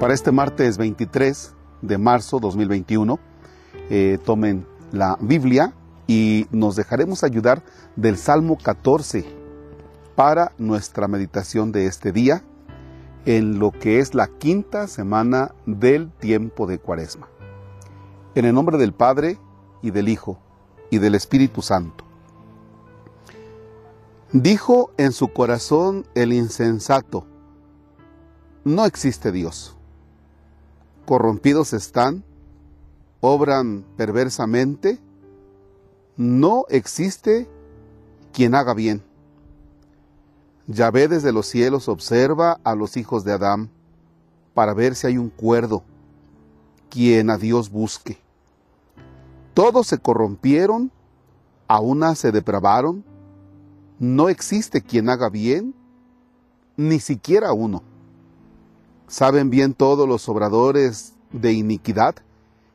Para este martes 23 de marzo 2021, eh, tomen la Biblia y nos dejaremos ayudar del Salmo 14 para nuestra meditación de este día en lo que es la quinta semana del tiempo de Cuaresma. En el nombre del Padre y del Hijo y del Espíritu Santo. Dijo en su corazón el insensato, no existe Dios corrompidos están, obran perversamente, no existe quien haga bien. Yahvé desde los cielos observa a los hijos de Adán para ver si hay un cuerdo, quien a Dios busque. Todos se corrompieron, a una se depravaron, no existe quien haga bien, ni siquiera uno. Saben bien todos los obradores de iniquidad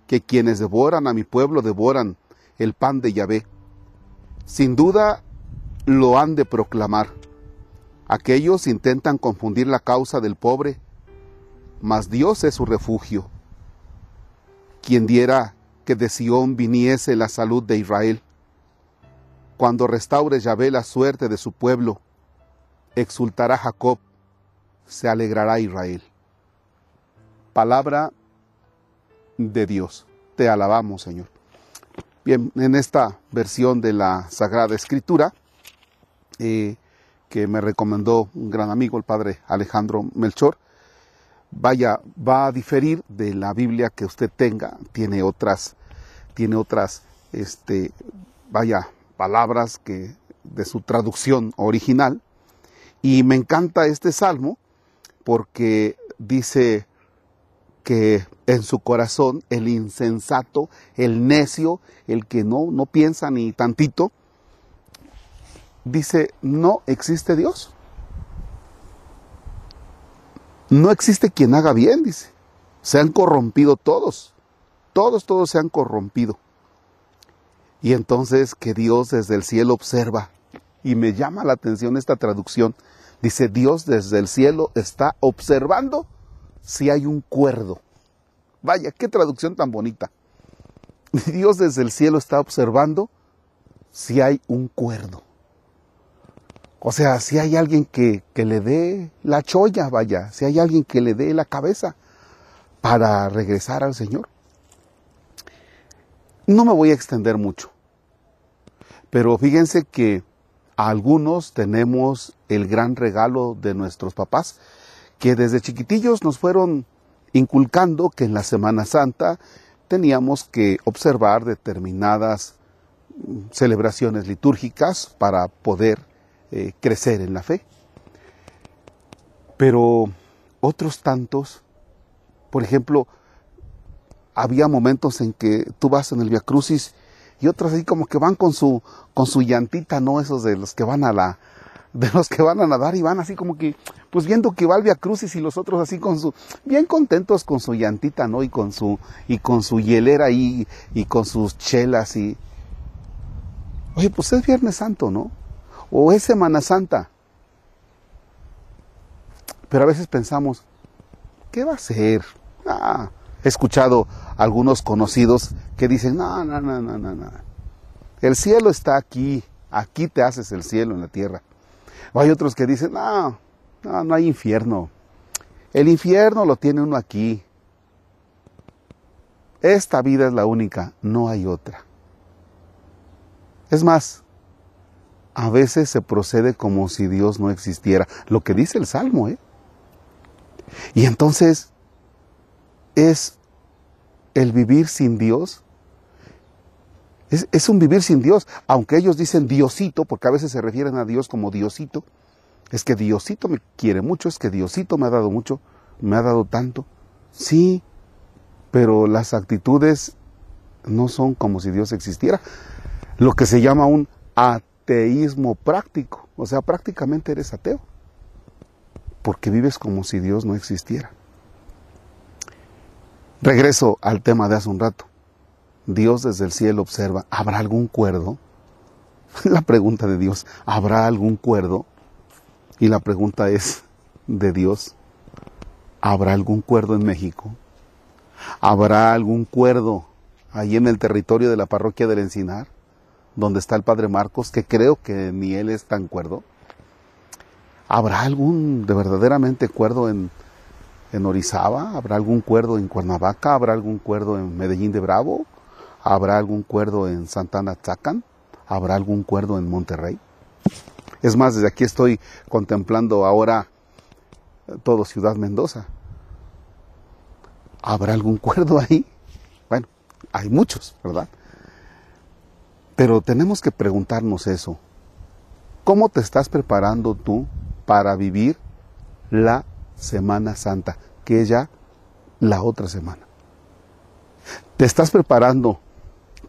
que quienes devoran a mi pueblo devoran el pan de Yahvé. Sin duda lo han de proclamar. Aquellos intentan confundir la causa del pobre, mas Dios es su refugio. Quien diera que de Sión viniese la salud de Israel. Cuando restaure Yahvé la suerte de su pueblo, exultará Jacob, se alegrará Israel palabra de Dios. Te alabamos, Señor. Bien, en esta versión de la Sagrada Escritura, eh, que me recomendó un gran amigo, el padre Alejandro Melchor, vaya, va a diferir de la Biblia que usted tenga, tiene otras, tiene otras, este, vaya, palabras que de su traducción original. Y me encanta este salmo porque dice, que en su corazón el insensato, el necio, el que no, no piensa ni tantito, dice, no existe Dios. No existe quien haga bien, dice. Se han corrompido todos. Todos, todos se han corrompido. Y entonces que Dios desde el cielo observa. Y me llama la atención esta traducción. Dice, Dios desde el cielo está observando si hay un cuerdo. Vaya, qué traducción tan bonita. Dios desde el cielo está observando si hay un cuerdo. O sea, si hay alguien que, que, le dé la cholla, vaya, si hay alguien que le dé la cabeza para regresar al Señor. No me voy a extender mucho, pero fíjense que algunos tenemos el gran regalo de nuestros papás que desde chiquitillos nos fueron inculcando que en la Semana Santa teníamos que observar determinadas mm, celebraciones litúrgicas para poder eh, crecer en la fe. Pero otros tantos, por ejemplo, había momentos en que tú vas en el Via Crucis y otros así como que van con su con su llantita, no esos de los que van a la de los que van a nadar y van así como que, pues viendo que va Via Crucis y los otros así con su, bien contentos con su llantita, ¿no? Y con su, y con su hielera ahí, y con sus chelas y, oye, pues es Viernes Santo, ¿no? O es Semana Santa. Pero a veces pensamos, ¿qué va a ser? Ah, he escuchado algunos conocidos que dicen, no, no, no, no, no, no. El cielo está aquí, aquí te haces el cielo en la tierra. Hay otros que dicen, no, no, no hay infierno. El infierno lo tiene uno aquí. Esta vida es la única, no hay otra. Es más, a veces se procede como si Dios no existiera, lo que dice el Salmo, ¿eh? Y entonces es el vivir sin Dios es, un vivir sin Dios, aunque ellos dicen Diosito, porque a veces se refieren a Dios como Diosito. Es que Diosito me quiere mucho, es que Diosito me ha dado mucho, me ha dado tanto. Sí, pero las actitudes no son como si Dios existiera. Lo que se llama un ateísmo práctico. O sea, prácticamente eres ateo. Porque vives como si Dios no existiera. Regreso al tema de hace un rato. Dios desde el cielo observa, ¿habrá algún cuerdo? La pregunta de Dios, ¿habrá algún cuerdo? Y la pregunta es, ¿de Dios? ¿Habrá algún cuerdo en México? ¿Habrá algún cuerdo ahí en el territorio de la parroquia del Encinar, donde está el Padre Marcos, que creo que ni él es tan cuerdo? ¿Habrá algún de verdaderamente cuerdo en, en Orizaba? ¿Habrá algún cuerdo en Cuernavaca? ¿Habrá algún cuerdo en Medellín de Bravo? ¿Habrá algún cuerdo en Santana Tzacan? ¿Habrá algún cuerdo en Monterrey? Es más, desde aquí estoy contemplando ahora todo Ciudad Mendoza. ¿Habrá algún cuerdo ahí? Bueno, hay muchos, ¿verdad? Pero tenemos que preguntarnos eso. ¿Cómo te estás preparando tú para vivir la Semana Santa, que es ya la otra semana? ¿Te estás preparando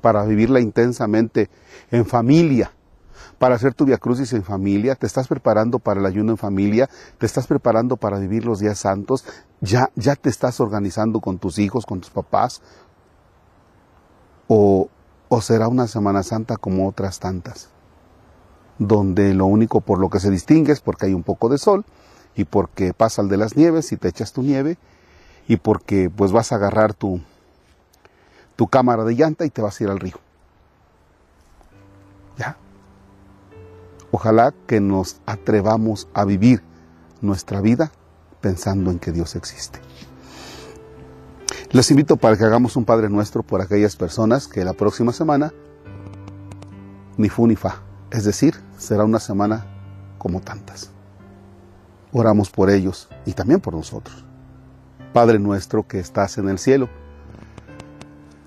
para vivirla intensamente en familia, para hacer tu Via Crucis en familia, te estás preparando para el ayuno en familia, te estás preparando para vivir los días santos, ya, ya te estás organizando con tus hijos, con tus papás, o, o será una Semana Santa como otras tantas, donde lo único por lo que se distingue es porque hay un poco de sol y porque pasa el de las nieves y te echas tu nieve y porque pues vas a agarrar tu, tu cámara de llanta y te vas a ir al río. ¿Ya? Ojalá que nos atrevamos a vivir nuestra vida pensando en que Dios existe. Les invito para que hagamos un Padre Nuestro por aquellas personas que la próxima semana ni fu ni fa, es decir, será una semana como tantas. Oramos por ellos y también por nosotros. Padre nuestro que estás en el cielo,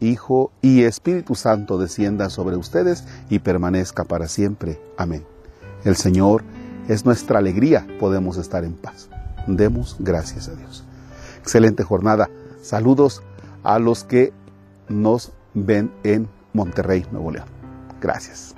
Hijo y Espíritu Santo descienda sobre ustedes y permanezca para siempre. Amén. El Señor es nuestra alegría, podemos estar en paz. Demos gracias a Dios. Excelente jornada. Saludos a los que nos ven en Monterrey, Nuevo León. Gracias.